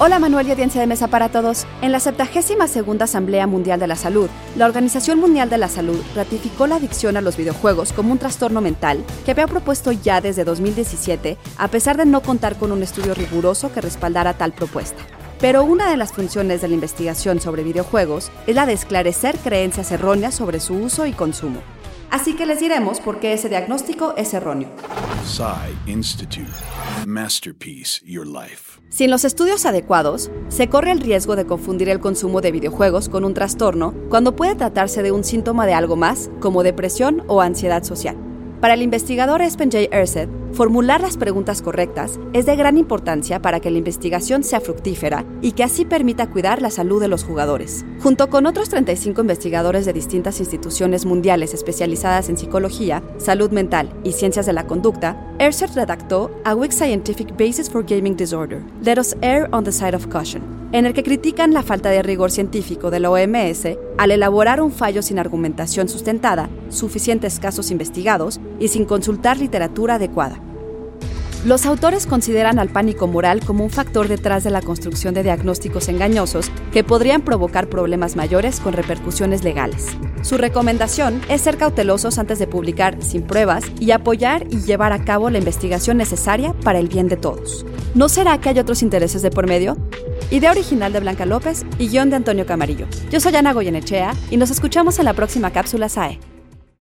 Hola Manuel y audiencia de mesa para todos. En la 72 segunda Asamblea Mundial de la Salud, la Organización Mundial de la Salud ratificó la adicción a los videojuegos como un trastorno mental que había propuesto ya desde 2017, a pesar de no contar con un estudio riguroso que respaldara tal propuesta. Pero una de las funciones de la investigación sobre videojuegos es la de esclarecer creencias erróneas sobre su uso y consumo. Así que les diremos por qué ese diagnóstico es erróneo. Institute. Masterpiece Your Life. Sin los estudios adecuados, se corre el riesgo de confundir el consumo de videojuegos con un trastorno cuando puede tratarse de un síntoma de algo más, como depresión o ansiedad social. Para el investigador Espen J. Erset, formular las preguntas correctas es de gran importancia para que la investigación sea fructífera y que así permita cuidar la salud de los jugadores. Junto con otros 35 investigadores de distintas instituciones mundiales especializadas en psicología, salud mental y ciencias de la conducta, Erset redactó A Weak Scientific Basis for Gaming Disorder, Let Us Err on the Side of Caution en el que critican la falta de rigor científico de la OMS al elaborar un fallo sin argumentación sustentada, suficientes casos investigados y sin consultar literatura adecuada. Los autores consideran al pánico moral como un factor detrás de la construcción de diagnósticos engañosos que podrían provocar problemas mayores con repercusiones legales. Su recomendación es ser cautelosos antes de publicar sin pruebas y apoyar y llevar a cabo la investigación necesaria para el bien de todos. ¿No será que hay otros intereses de por medio? Idea original de Blanca López y guion de Antonio Camarillo. Yo soy Ana Goyenechea y nos escuchamos en la próxima cápsula SAE.